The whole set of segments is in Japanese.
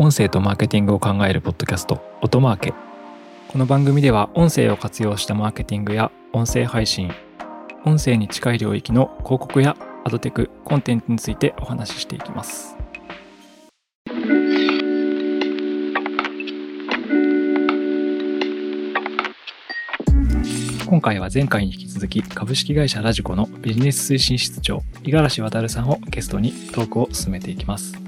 音声とマーケティングを考えるポッドキャスト音マーケ。この番組では音声を活用したマーケティングや音声配信音声に近い領域の広告やアドテクコンテンツについてお話ししていきます。今回は前回に引き続き株式会社ラジコのビジネス推進室長五十嵐渉さんをゲストにトークを進めていきます。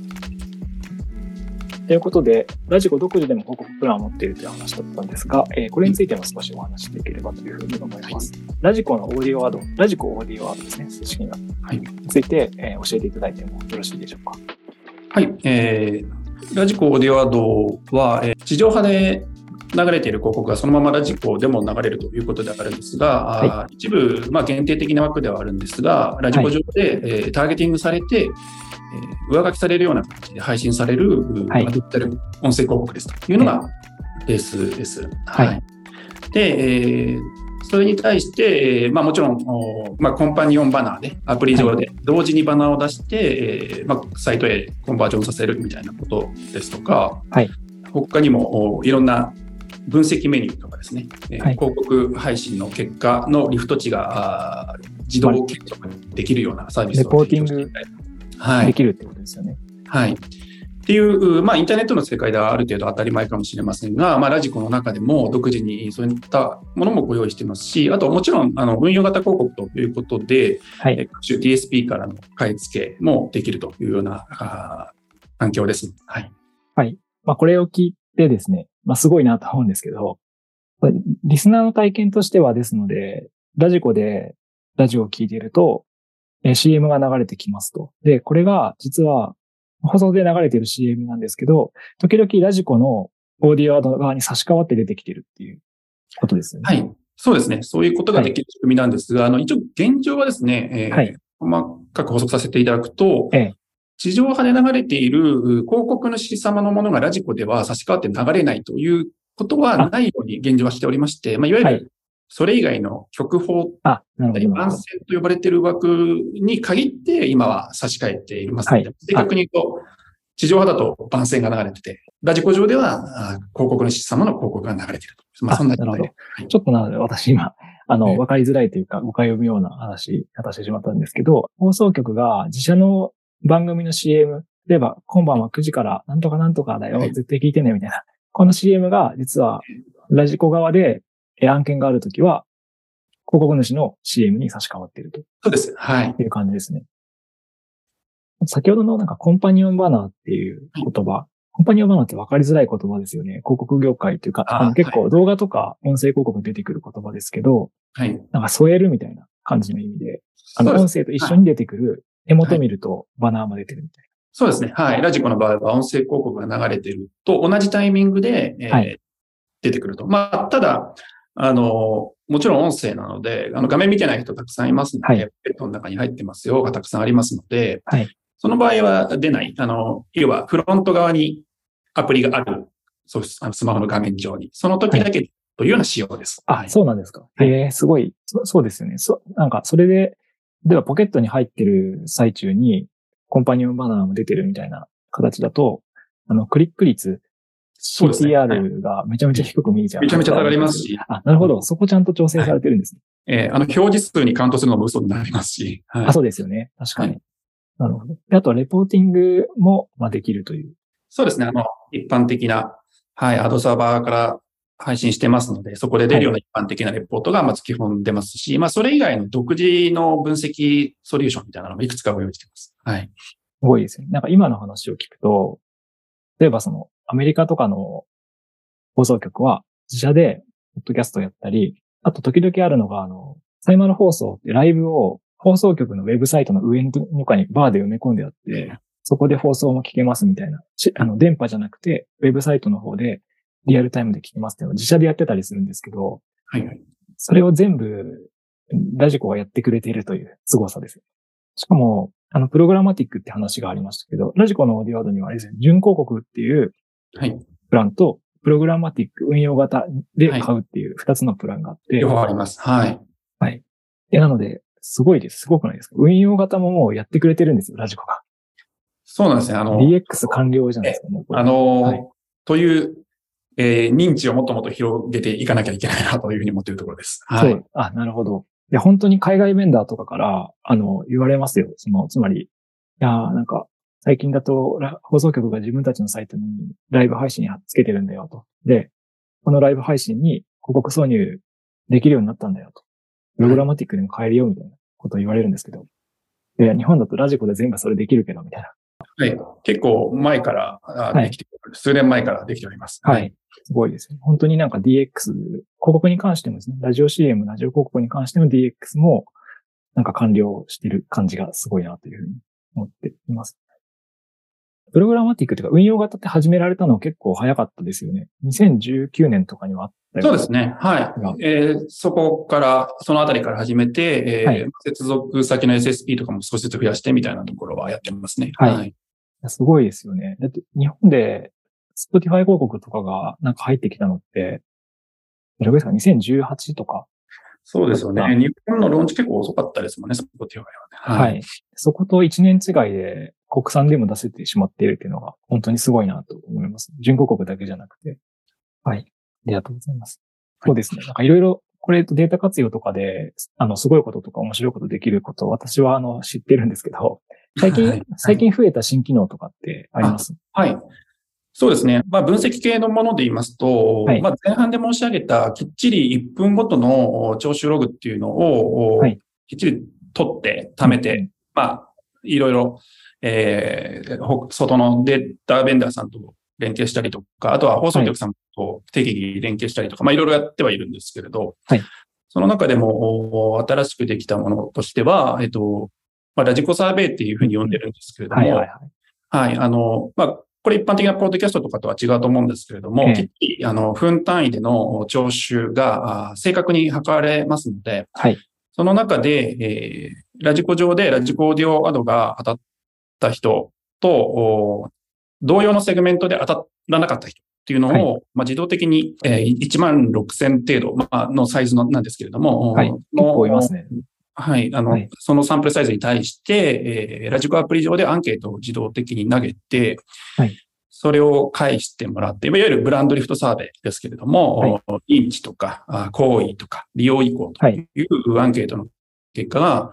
ということで、ラジコ独自でも広告プランを持っているという話だったんですが、えー、これについても少しお話していければというふうに思います。はい、ラジコのオーディオワード、ラジコオーディオワードですね、正式な。はい。について、えー、教えていただいてもよろしいでしょうか？はい。えー、ラジコオーディオワードは、えー、地上波で流れている広告がそのままラジコでも流れるということであるんですが、はい、一部、まあ、限定的な枠ではあるんですが、ラジコ上で、はい、えー、ターゲティングされて、えー、上書きされるような形で配信される、はい、デジタル音声広告ですというのがベースです。はい、はい、で、えー、それに対して、えーまあ、もちろん、まあ、コンパニオンバナーで、アプリ上で同時にバナーを出して、はい、えー、まあ、サイトへコンバージョンさせるみたいなことですとか、はい、他にもいろんな分析メニューとかですね、はい、広告配信の結果のリフト値が自動検索できるようなサービスを提供していただいてはい、できるってことですよね。はい。っていう、まあ、インターネットの世界ではある程度当たり前かもしれませんが、まあ、ラジコの中でも独自にそういったものもご用意していますし、あともちろん、あの、運用型広告ということで、はい、各種 DSP からの買い付けもできるというようなあ環境です。はい。はい。まあ、これを聞いてですね、まあ、すごいなと思うんですけど、リスナーの体験としてはですので、ラジコでラジオを聞いていると、え CM が流れてきますと。で、これが実は放送で流れている CM なんですけど、時々ラジコのオーディオアド側に差し替わって出てきてるっていうことですよね。はい。そうですね。そういうことができる仕組みなんですが、はい、あの、一応現状はですね、えー、はい、細かく補足させていただくと、ええ、地上波で流れている広告の指様のものがラジコでは差し替わって流れないということはないように現状はしておりまして、まあ、いわゆるそれ以外の曲法あ、なるほど。番線と呼ばれている枠に限って今は差し替えています。はい、正確に言うと、地上波だと番線が流れてて、ラジコ上では広告の主様の広告が流れていると。まあ、そんななるほど。はい、ちょっとなので、私今、あの、わかりづらいというか、誤解を生むような話、方してしまったんですけど、放送局が自社の番組の CM、例えば、今晩は9時からなんとかなんとかだよ、絶対聞いてね、みたいな。この CM が実は、ラジコ側で案件があるときは、広告主の CM に差し替わっていると。そうです。はい。っていう感じですね。先ほどのなんかコンパニオンバナーっていう言葉、はい、コンパニオンバナーって分かりづらい言葉ですよね。広告業界というか、あの結構動画とか音声広告に出てくる言葉ですけど、はい。なんか添えるみたいな感じの意味で、あの音声と一緒に出てくる、絵元見るとバナーも出てるみたいな。そうですね。はい。ラジコの場合は音声広告が流れてると同じタイミングで、えー、はい、出てくると。まあ、ただ、あの、もちろん音声なので、あの画面見てない人たくさんいますので、はい、ペットの中に入ってますよがたくさんありますので、はい、その場合は出ない。あの、要はフロント側にアプリがある、そうあのスマホの画面上に、その時だけというような仕様です。はい、あ、そうなんですか。へえ、すごいそ。そうですよね。そ、なんか、それで、ではポケットに入ってる最中に、コンパニオンバナーも出てるみたいな形だと、あの、クリック率 CTR がめちゃめちゃ低く見えちゃう。めちゃめちゃ下がりますし。あ、なるほど。そこちゃんと調整されてるんですね。えー、あの、表示数にカウントするのも嘘になりますし。はい、あ、そうですよね。確かに。はい、なるほど。あとは、レポーティングも、まあ、できるという。そうですね。あの、一般的な、はい、アドサーバーから配信してますので、そこで出るような一般的なレポートがまず基本出ますし、はい、まあ、それ以外の独自の分析ソリューションみたいなのもいくつかご用意しています。はい。すごいですね。なんか今の話を聞くと、例えばその、アメリカとかの放送局は自社で、ポッドキャストやったり、あと時々あるのが、あの、サイマル放送ってライブを放送局のウェブサイトの上の中にバーで埋め込んであって、そこで放送も聞けますみたいな。あの、電波じゃなくて、ウェブサイトの方でリアルタイムで聞けますっていうのを自社でやってたりするんですけど、はいはい。それを全部、ラジコがやってくれているという凄さです。しかも、あの、プログラマティックって話がありましたけど、ラジコのオーディオードにはですね、準広告っていう、はい。プランと、プログラマティック運用型で買うっていう二つのプランがあって。両方あります。はい。はい。で、なので、すごいです。すごくないですか？運用型ももうやってくれてるんですよ、ラジコが。そうなんですね。あの、DX 完了じゃないですか、あの、はいという、えー認知をもっともっと広げていかなきゃいけないなというふうに思っているところです。はい。あ、なるほど。いや、本当に海外ベンダーとかから、あの、言われますよ。その、つまり、いや、なんか、最近だと、放送局が自分たちのサイトにライブ配信つけてるんだよと。で、このライブ配信に広告挿入できるようになったんだよと。プログラマティックでも変えるよみたいなことを言われるんですけど。いや、日本だとラジコで全部それできるけど、みたいな。はい。結構前からできており数年前からできております。はい。すごいですね。本当になんか DX、広告に関してもですね、ラジオ CM、ラジオ広告に関しての DX も、なんか完了してる感じがすごいなというふうに思っています。プログラマティックというか運用型って始められたの結構早かったですよね。2019年とかにはあったよそうですね。はい。がえーそこから、そのあたりから始めて、えーはい接続先の SSP とかも少しずつ増やしてみたいなところはやってますね。はいいやすごいですよね。だって日本で Spotify 広告とかがなんか入ってきたのって、どれぐらいですか ?2018 とか。そうですよね。日本のローンチ結構遅かったですもんね、Spotify はね。はい。そこと1年違いで国産でも出せてしまっているっていうのが本当にすごいなと思います。準広告だけじゃなくて。はい。ありがとうございます。そうですね。なんかいろいろ、これデータ活用とかで、あの、すごいこととか面白いことできること、私はあの、知ってるんですけど、最近、はい最近増えた新機能とかってあります？はい。そうですね。まあ、分析系のもので言いますと、はいまあ、前半で申し上げたきっちり1分ごとの聴取ログっていうのを、はいきっちり取って、貯めて、うんまあ、いろいろ、えーほ外のデータベンダーさんと連携したりとか、あとは放送局さんと適宜連携したりとか、まあ、いろいろやってはいるんですけれど、はいその中でも、お新しくできたものとしては、えっと、まあ、ラジコサーベイっていうふうに呼んでるんですけれども、はいはいはい。はい、あの、まあ、これ一般的なポッドキャストとかとは違うと思うんですけれども、あの、分単位での聴取があ正確に測られますので、はい。その中で、えーラジコ上でラジコオーディオアドが当たった人と、お同様のセグメントで当たらなかった人っていうのを、はまあ、自動的に、えー、1万6000程度、まあ、のサイズのなんですけれども、はい。の結構いますね。はい。あの、はいそのサンプルサイズに対して、えーラジコアプリ上でアンケートを自動的に投げて、はいそれを返してもらって、いわゆるブランドリフトサーベイですけれども、はいインチとか、あ行為とか、利用意向というアンケートの結果が、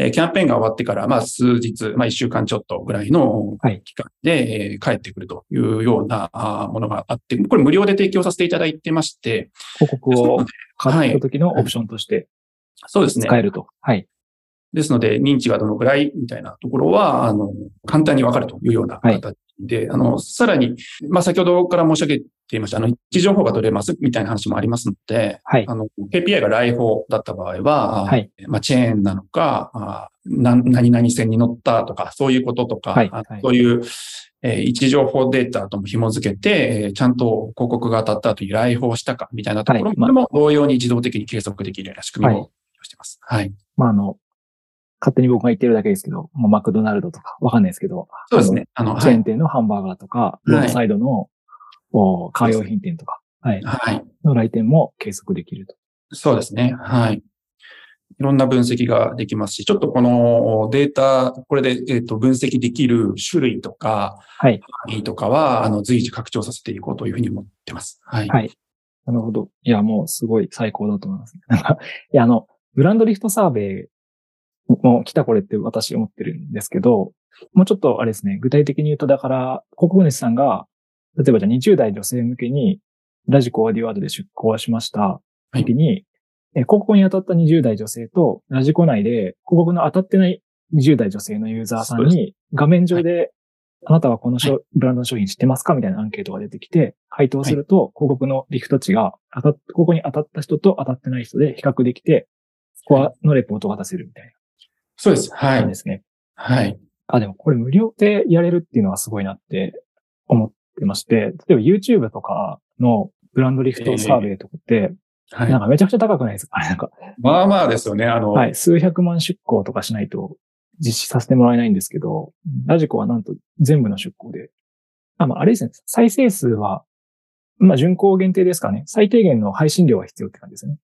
えーキャンペーンが終わってから、まあ、数日、まあ、一週間ちょっとぐらいのはい期間で、えー返ってくるというようなものがあって、これ無料で提供させていただいてまして、広告を買った時のはいオプションとしてそうですね。使えると。はい。ですので、認知がどのくらいみたいなところは、あの、簡単にわかるというようなはい形で、あの、さらに、まあ、先ほどから申し上げていました、あの、位置情報が取れますみたいな話もありますので、はい。あの、KPI が来訪だった場合は、はい。まあ、チェーンなのか、あな何々線に乗ったとか、そういうこととか、あはい。はい。そういう、えー位置情報データとも紐付けて、えーちゃんと広告が当たった後に来訪したかみたいなところも同様に自動的に計測できるような仕組みをしています。はい。まあ、あの、勝手に僕が言ってるだけですけど、もうマクドナルドとかわかんないですけど、そうですね。あの、チェーン。店のハンバーガーとか、ロードサイドの、おカー用品店とか、はい。はい。の来店も計測できると。そうですね。はい。いろんな分析ができますし、ちょっとこのデータ、これで、えっと分析できる種類とか、はい。範囲とかは、あの、随時拡張させていこうというふうに思ってます。はい。はい。なるほど。いや、もうすごい最高だと思います。なんか、いや、あの、ブランドリフトサーベイも来たこれって私思ってるんですけど、もうちょっとあれですね、具体的に言うと、だから、広告主さんが、例えばじゃあ20代女性向けに、ラジコオーディオアドで出稿しましたはい時に、え広告に当たった20代女性と、ラジコ内で広告の当たってない20代女性のユーザーさんに、画面上で、あなたはこの商ブランドの商品知ってますかみたいなアンケートが出てきて、回答すると、広告のリフト値が当たっ、ここに当たった人と当たってない人で比較できて、スコアのレポートが出せるみたいそうです。はいで。すね。はい。あ、でもこれ無料でやれるっていうのはすごいなって思ってまして、例えば YouTube とかのブランドリフトサーベイとかって、はいなん。かめちゃくちゃ高くないですかあれ なんか、まあまあですよね。あの、はい、数百万出向とかしないと実施させてもらえないんですけど、ラジコはなんと全部の出向で。あ、まあ、あれですね。再生数は、まあ、巡航限定ですかね。最低限の配信量は必要って感じですね。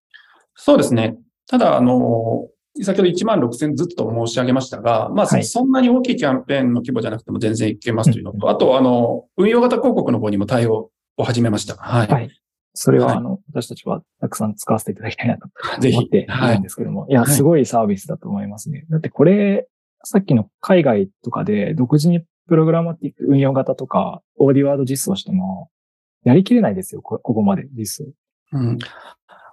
そうですね。ただ、あの、先ほど1万6000ずっと申し上げましたが、まあ、はいそんなに大きいキャンペーンの規模じゃなくても全然いけますというのと、あと、あの、運用型広告の方にも対応を始めました。はい。はい。それは、はいあの、私たちはたくさん使わせていただきたいなと ぜひ思っていはいるんですけども。いや、はいすごいサービスだと思いますね。だってこれ、さっきの海外とかで独自にプログラマティック運用型とか、オーディワード実装しても、やりきれないですよ、こここまで実装。うん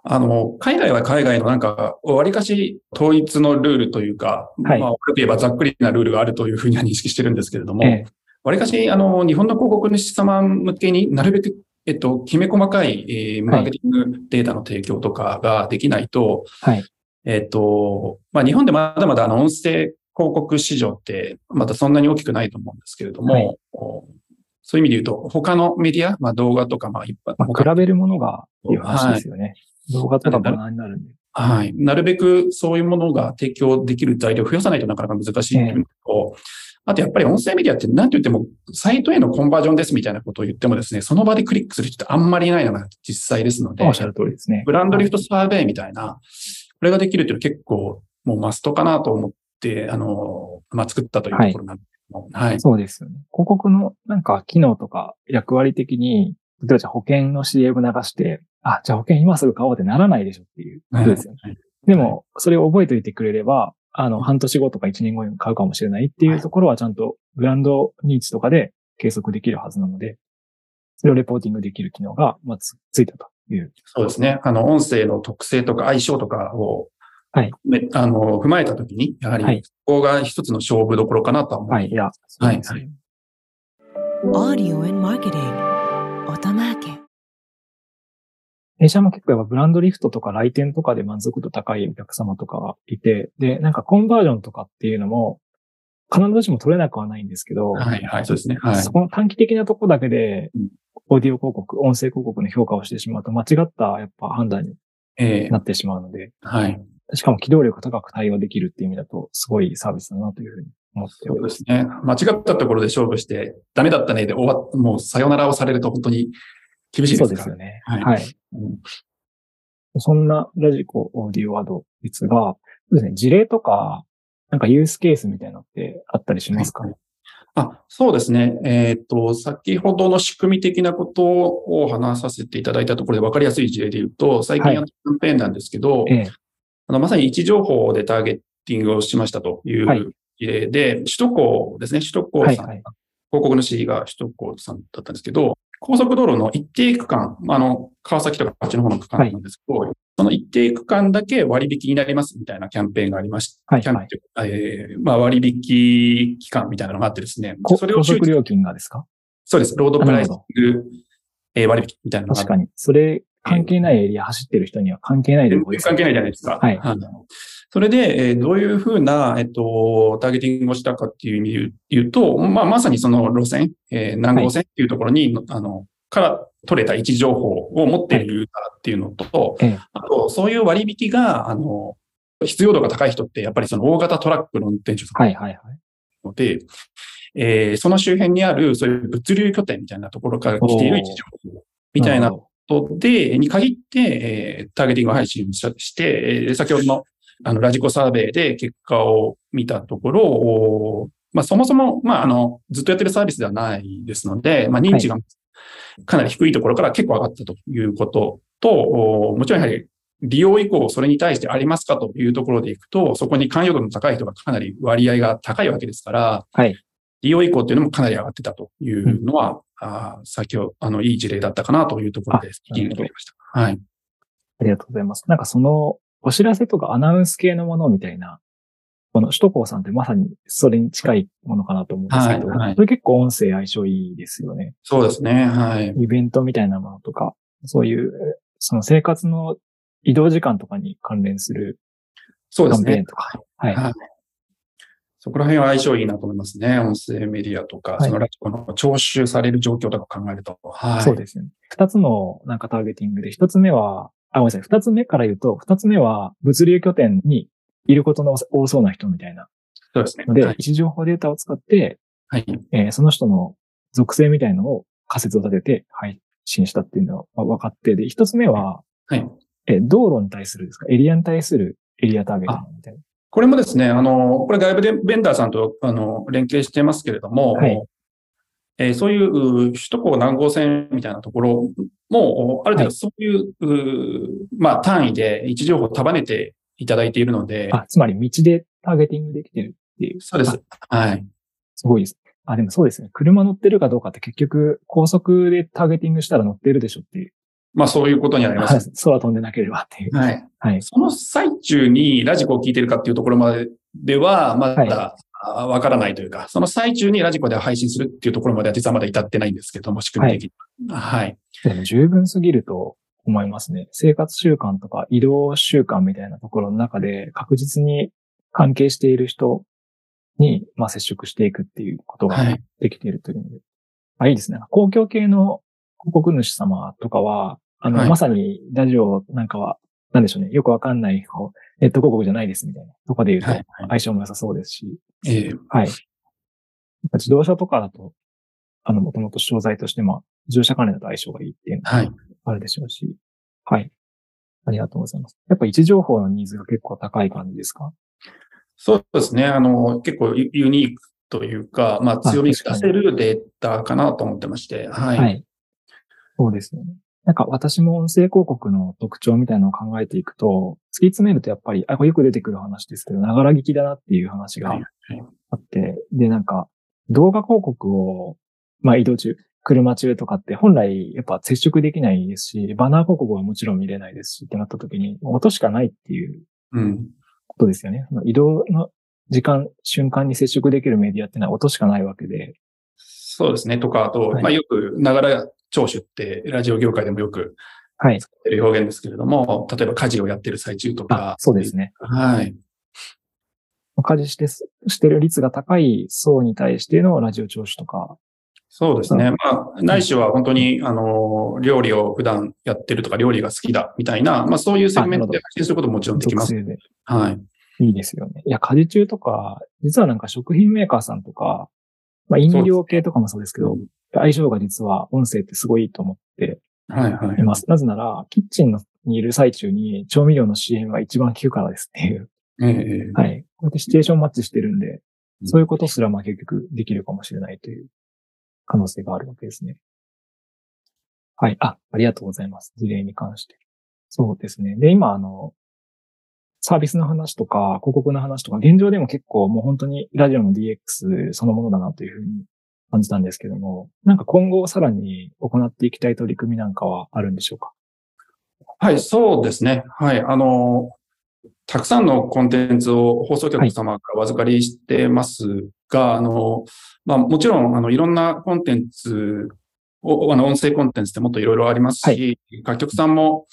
あの、海外は海外のなんか、わりかし統一のルールというか、はいまあ、悪く言えばざっくりなルールがあるというふうには認識してるんですけれども、ええわりかし、あの、日本の広告主様向けになるべく、えっと、きめ細かい、えーマーケティングデータの提供とかができないと、はい。えっと、まあ、日本でまだまだあの音声広告市場ってまだそんなに大きくないと思うんですけれども、はいそういう意味で言うと、他のメディア、まあ、動画とか、まあ、一般、ま他あ、比べるものがいう話ですよね。動画とかバナーになるんで。はい。なるべくそういうものが提供できる材料を増やさないとなかなか難しいというのと、あとやっぱり音声メディアって何と言っても、サイトへのコンバージョンですみたいなことを言ってもですね、その場でクリックする人ってあんまりいないのが実際ですのでおっ、しゃる通りですね。ブランドリフトサーベイみたいな、これができるっていうのは結構もうマストかなと思って、あの、まあ、作ったというところなんですけども、はい。そうですよね。広告のなんか機能とか役割的に、例えばじゃあ保険の CM 流して、あ、じゃあ保険今すぐ買おうってならないでしょっていう。ことですよね。はいでも、それを覚えておいてくれれば、あの、半年後とか1年後に買うかもしれないっていうところはちゃんとブランドニーチとかで計測できるはずなので、それをレポーティングできる機能が、まあ、つついたという。そうですね。あの、音声の特性とか相性とかを、はい。めあの、踏まえたときに、やはり、はい。ここが一つの勝負どころかなとは思いますはい、いや、そうですね。はい Audio and Marketing. Otamatic 弊社も結構やっぱブランドリフトとか来店とかで満足度高いお客様とかがいて、で、なんかコンバージョンとかっていうのも、必ずしも取れなくはないんですけど、はい、はい、そうですね。はいそ。この短期的なとこだけでうん、オーディオ広告、音声広告の評価をしてしまうと間違ったやっぱ判断にええなってしまうので、はい。しかも機動力高く対応できるっていう意味だと、すごいサービスだなというふうに思っておそうりま。ですすね。間違ったところで勝負して、ダメだったねで終わっ、もうさよならをされると本当に厳しいですか？ら。そうですよね。はいはい。うんそんなラジコオーディオワードですが、そうですね、事例とか、なんかユースケースみたいなのってあったりしますか？ね、あ、そうですね。えっ、と、先ほどの仕組み的なことを話させていただいたところで分かりやすい事例で言うと、最近やったキャンペーンなんですけど、ええあのまさに位置情報でターゲティングをしましたといはいう事例で、首都高ですね、首都高さん、はいはい。広告主が首都高さんだったんですけど、高速道路の一定区間、まああの、川崎とかあっちの方の区間なんですけど、その一定区間だけ割引になりますみたいなキャンペーンがありまして、はいキャンペーン、えーまあ割引期間みたいなのがあってですね、こそれを高速料金がですか？そうです。ロードプライシンなグ、えー割引みたいなのが確かに。それ、関係ないエリア走ってる人には関係ない全とこです然関係ないじゃないですか。はいそれで、えーどういうふうな、えっと、ターゲティングをしたかっていう意味で言うと、まあ、まさにその路線、えー何号線っていうところに、あの、から取れた位置情報を持っているユーザーっていうのと、ええ。あと、そういう割引が、あの、必要度が高い人って、やっぱりその大型トラックの運転手さんはいはいはい。ので、えーその周辺にある、そういう物流拠点みたいなところから来ている位置情報みたいなことで、に限って、えーターゲティング配信をしして、えー先ほどのあのラジコサーベイで結果を見たところ、おまあ、そもそも、まあ、あの、ずっとやってるサービスではないですので、まあ、認知がかなり低いところから結構上がったということと、おもちろんやはり利用以降それに対してありますかというところでいくと、そこに関与度の高い人がかなり割合が高いわけですから、はい利用以降っていうのもかなり上がってたというのは、あー先ほど、あの、いい事例だったかなというところで、聞きに取りました。はい。ありがとうございます。なんかその、お知らせとかアナウンス系のものみたいな、この首都高さんってまさにそれに近いものかなと思うんですけど、はいはいそれ結構音声相性いいですよね。そうですね。はい。イベントみたいなものとか、そういう、その生活の移動時間とかに関連するそうですね。とか。はい。はいそこら辺は相性いいなと思いますね。音声メディアとか、はいそのラジコの徴収される状況とか考えると。はい。そうですよね。二つのなんかターゲティングで、一つ目は、あ、ごめんなさい。二つ目から言うと、二つ目は物流拠点にいることの多そうな人みたいなそうですね。ので、はい位。置情報データを使って、はい。えーその人の属性みたいのを仮説を立てて配信したっていうのは分かって、で、一つ目は、はい。えー道路に対するですか、エリアに対するエリアターゲティングみたいな。これもですね、あの、これ外部でベンダーさんとあの連携してますけれども、はいえーそういう首都高南号線みたいなところも、ある程度そういう、うまあ、単位で位置情報を束ねていただいているので、あ、つまり道でターゲティングできてるっていう。そうです。はい。すごいです。あ、でもそうですね。車乗ってるかどうかって結局、高速でターゲティングしたら乗ってるでしょっていう。まあ、そういうことになりまはいす。空飛んでなければっていう。はい。はい。その最中にラジコを聞いてるかっていうところまででは、まはいだあわからないというか、その最中にラジコで配信するっていうところまでは実はまだ至ってないんですけども、仕組み的に。はい。でも十分すぎると思いますね。生活習慣とか移動習慣みたいなところの中で確実に関係している人に、まあ、接触していくっていうことがはい。できているというので。あ、いいですね。公共系の広告主様とかは、あの、はいまさにラジオなんかは、なんでしょうね。よくわかんない、ネット広告じゃないですみたいなとこで言うとはい。相性も良さそうですし。ええはい。自動車とかだと、あの、もともと商材として、まあ、自動車関連だと相性がいいっていうのがはい。あるでしょうし。はい。ありがとうございます。やっぱ位置情報のニーズが結構高い感じですか？そうですね。あの、結構ユユニークというか、まあ、強みが出せるデータかなと思ってまして、はい。はい。そうですよね。なんか私も音声広告の特徴みたいなのを考えていくと、突き詰めるとやっぱり、あ、これよく出てくる話ですけど、ながら聞きだなっていう話がはいあって、で、なんか、動画広告を、まあ移動中、車中とかって本来やっぱ接触できないですし、バナー広告はもちろん見れないですしってなった時に、音しかないっていううん。ことですよね。その移動の時間、瞬間に接触できるメディアってのは音しかないわけで、そうですね。とか、あと、はいまあ、よく、ながら聴取って、ラジオ業界でもよくはい。使ってる表現ですけれども、例えば家事をやってる最中とかあ、、そうですね。はい。家事してす、してる率が高い層に対してのラジオ聴取とか、そうですね。まあ、ないしは本当に、あの、料理を普段やってるとか、料理が好きだみたいな、まあ、そういうセグメントで発信することももちろんできます。はい。いいですよね。いや、家事中とか、実はなんか食品メーカーさんとか、まあ飲料系とかもそうですけど、相性が実は音声ってすごいいいと思ってはい、はいい。ます。なぜなら、キッチンのにいる最中に調味料の CM が一番効くからですっていう。ええはい。こうやってシチュエーションマッチしてるんで、うんそういうことすらまあ結局できるかもしれないという可能性があるわけですね。はい。あ、ありがとうございます。事例に関して。そうですね。で、今あの、サービスの話とか、広告の話とか、現状でも結構もう本当にラジオの DX そのものだなというふうに感じたんですけども、なんか今後さらに行っていきたい取り組みなんかはあるんでしょうか？はい、そうですね。はい。あの、たくさんのコンテンツを放送局様からお預かりしてますが、あの、まあもちろん、あの、いろんなコンテンツを、あの、音声コンテンツってもっといろいろありますし、は楽曲さんも、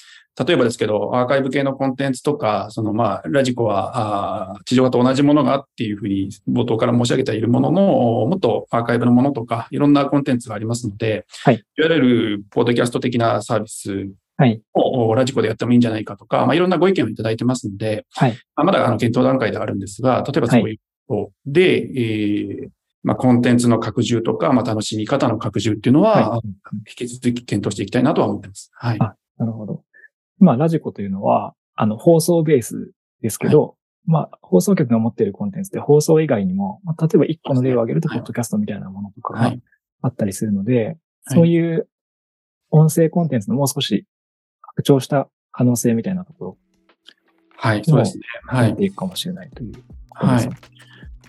例えばですけど、アーカイブ系のコンテンツとか、その、まあ、ラジコは、地上波と同じものがっていうふうに冒頭から申し上げているものの、もっとアーカイブのものとか、いろんなコンテンツがありますので、はいいわゆる、ポッドキャスト的なサービスはい。をラジコでやってもいいんじゃないかとか、まあ、いろんなご意見をいただいてますので、はい。まあまだあの検討段階ではあるんですが、例えばそういうことで、えーまあ、コンテンツの拡充とか、まあ、楽しみ方の拡充っていうのは、はい。引き続き検討していきたいなとは思ってます。はい。あなるほど。まあ、ラジコというのは、あの、放送ベースですけど、まあ、放送局が持っているコンテンツで放送以外にも、まあ、例えば一個の例を挙げると、はいポッドキャストみたいなものとかがはい。あったりするので、はいそういう音声コンテンツのもう少し拡張した可能性みたいなところはい。そうですね。をはい。ていくかもしれないというはい。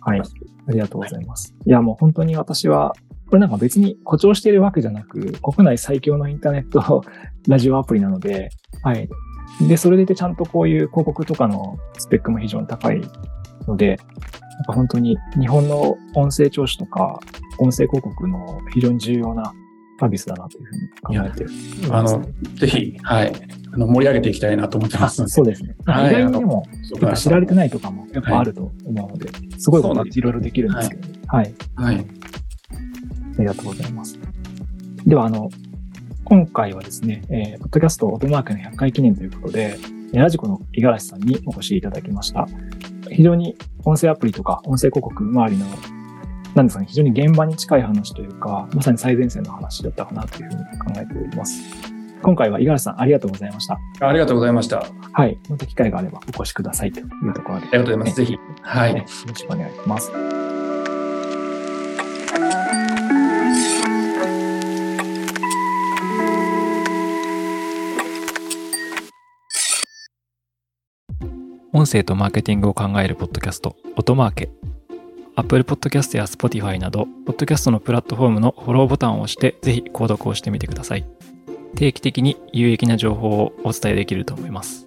はい。ありがとうございます。いや、もう本当に私は、これなんか別に誇張しているわけじゃなく、国内最強のインターネット ラジオアプリなので、はい。で、それでいてちゃんとこういう広告とかのスペックも非常に高いので、なんか本当に日本の音声聴取とか音声広告の非常に重要なサービスだなというふうに考えています、あの、ぜひ、はい。あの、盛り上げていきたいなと思ってまあす。そうですね。はい意外にでも、知られてないとかもやっぱあると思うので、すごいこといろいろできるんですけど、はい。はい。ありがとうございます。では、あの、今回はですね、えー、ポッドキャストオートマークの100回記念ということで、えーラジコの五十嵐さんにお越しいただきました。非常に音声アプリとか音声広告周りの、なんですかね、非常に現場に近い話というか、まさに最前線の話だったかなというふうに考えております。今回は五十嵐さんありがとうございました。ありがとうございました。あはい。また機会があればお越しくださいというところで。りがとうございます。ぜひ。はい。ねよろしくお願いします。音声とマーケティングを考えるポッドキャスト、音マーケ。Apple Podcast や Spotify など、ポッドキャストのプラットフォームのフォローボタンを押して、ぜひ購読をしてみてください。定期的に有益な情報をお伝えできると思います。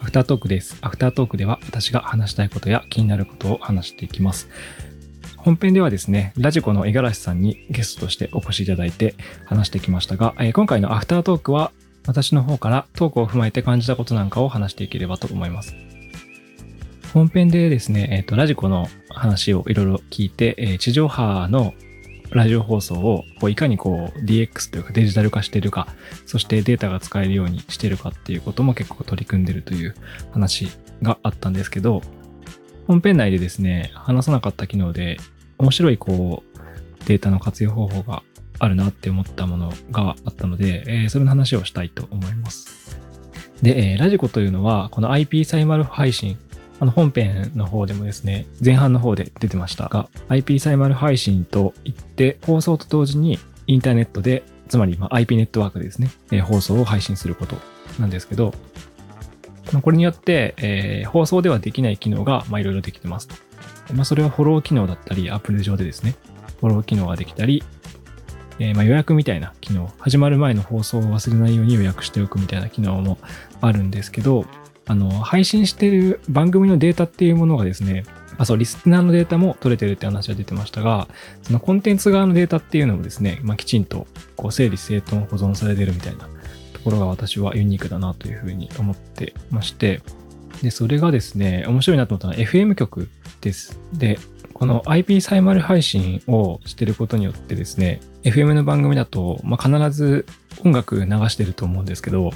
アフタートークです。アフタートークでは私が話したいことや気になることを話していきます。本編ではですね、ラジコの五十嵐さんにゲストとしてお越しいただいて話してきましたが、え今回のアフタートークは私の方からトークを踏まえて感じたことなんかを話していければと思います。本編でですね、えっ、と、ラジコの話をいろいろ聞いて、えー地上波のラジオ放送をこういかにこう DX というかデジタル化しているか、そしてデータが使えるようにしているかっていうことも結構取り組んでるという話があったんですけど、本編内でですね、話さなかった機能で面白いこうデータの活用方法があるなって思ったものがあったので、えーそれの話をしたいと思います。で、えーラジコというのは、この IP サイマル配信、あの本編の方でもですね、前半の方で出てましたが、IP サイマル配信といって、放送と同時にインターネットで、つまりま IP ネットワークでですね、えー放送を配信することなんですけど、これによって、えー放送ではできない機能がいろいろできてますと。まあ、それはフォロー機能だったり、アプリ上でですね、フォロー機能ができたり、えーま予約みたいな機能、始まる前の放送を忘れないように予約しておくみたいな機能もあるんですけど、あの、配信してる番組のデータっていうものがですね、あ、そう、リスナーのデータも取れてるって話が出てましたが、そのコンテンツ側のデータっていうのもですね、まあ、きちんとこう整理整頓保存されてるみたいなところが私はユニークだなというふうに思ってまして、で、それがですね、面白いなと思ったのは FM 局です。で、この IP サイマル配信をしてることによってですね、FM の番組だと、まあ、必ず音楽流してると思うんですけど、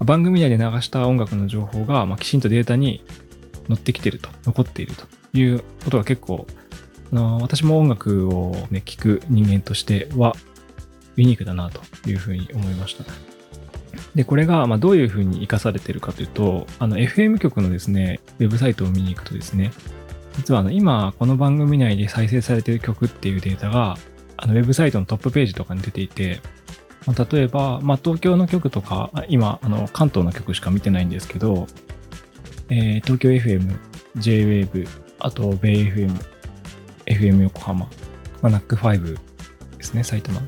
番組内で流した音楽の情報が、まあ、きちんとデータに載ってきてると、残っているということが結構、あの私も音楽をね、聞く人間としてはユニークだなというふうに思いました。で、これが、ま、どういうふうに活かされてるかというと、あの、FM 局のですね、ウェブサイトを見に行くとですね、実はあの、今、この番組内で再生されている曲っていうデータが、あの、ウェブサイトのトップページとかに出ていて、ま、例えば、ま、東京の曲とか、今、あの、関東の曲しか見てないんですけど、えー東京 FM、JWAVE、あと、ベイ FM、FM 横浜、まあ、NAC5 ですね、埼玉。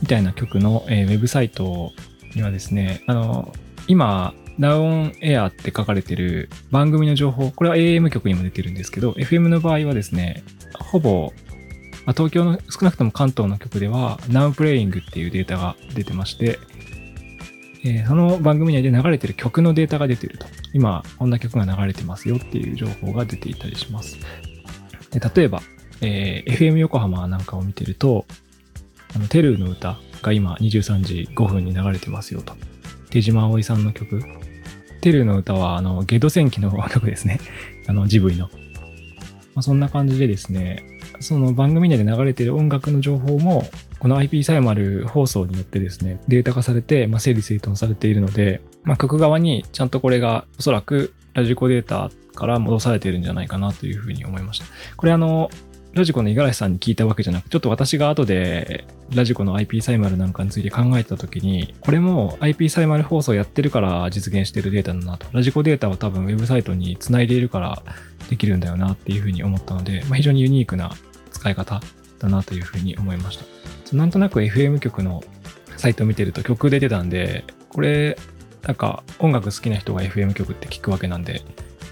みたいな曲の、えーウェブサイトにはですね、あの、今、ダウンエアって書かれてる番組の情報、これは AM 局にも出てるんですけど、FM の場合はですね、ほぼ、まあ東京の少なくとも関東の局では Now Playing っていうデータが出てまして、えーその番組内で流れてる曲のデータが出てると。今、こんな曲が流れてますよっていう情報が出ていたりします。で例えば、えー FM 横浜なんかを見てると、あの、テルの歌が今23時5分に流れてますよと。手島葵さんの曲。テルの歌は、あの、ゲド戦記の 曲ですね。あの、ジブリの。まあ、そんな感じでですね、その番組内で流れてる音楽の情報も、この IP サイマル放送によってですね、データ化されて、まあ、整理整頓されているので、まあ、曲側にちゃんとこれがおそらくラジコデータから戻されているんじゃないかなというふうに思いました。これあの、ラジコの五十嵐さんに聞いたわけじゃなく、ちょっと私が後でラジコの IP サイマルなんかについて考えたときに、これも IP サイマル放送やってるから実現してるデータだなと。ラジコデータは多分ウェブサイトに繋いでいるからできるんだよなっていうふうに思ったので、まあ、非常にユニークな使い方だなというふうに思いました。なんとなく FM 局のサイトを見てると曲出てたんで、これ、なんか音楽好きな人が FM 曲って聞くわけなんで、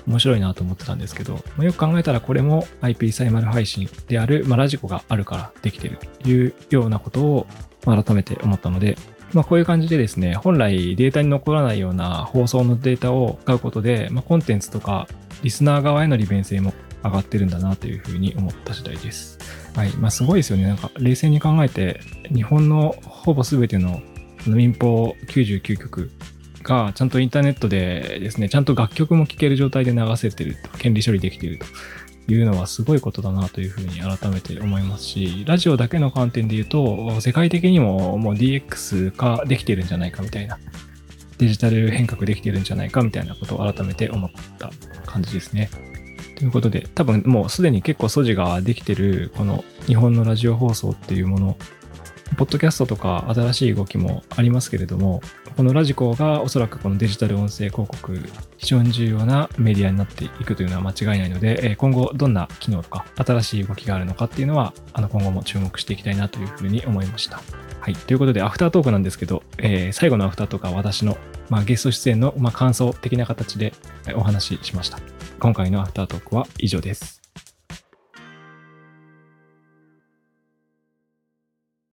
面白いなと思ってたんですけど、まよく考えたらこれも IP サイマル配信である、まあ、ラジコがあるからできてるというようなことを改めて思ったので、まあ、こういう感じでですね、本来データに残らないような放送のデータを使うことで、まあ、コンテンツとかリスナー側への利便性も上がってるんだなというふうに思った次第です。はい。まあ、すごいですよね。なんか、冷静に考えて、日本のほぼ全ての民放99曲がちゃんとインターネットでですね、ちゃんと楽曲も聴ける状態で流せてると、権利処理できているというのはすごいことだなというふうに改めて思いますし、ラジオだけの観点で言うと、世界的にももう DX 化できてるんじゃないかみたいな、デジタル変革できてるんじゃないかみたいなことを改めて思った感じですね。ということで、多分もうすでに結構素地ができてる、この日本のラジオ放送っていうものポッドキャストとか新しい動きもありますけれども、このラジコがおそらくこのデジタル音声広告、非常に重要なメディアになっていくというのは間違いないので、今後どんな機能とか新しい動きがあるのかっていうのは、あの今後も注目していきたいなというふうに思いました。はい。ということで、アフタートークなんですけど、えー、最後のアフタートークは私の、まあ、ゲスト出演の、まあ、感想的な形でお話ししました。今回のアフタートークは以上です。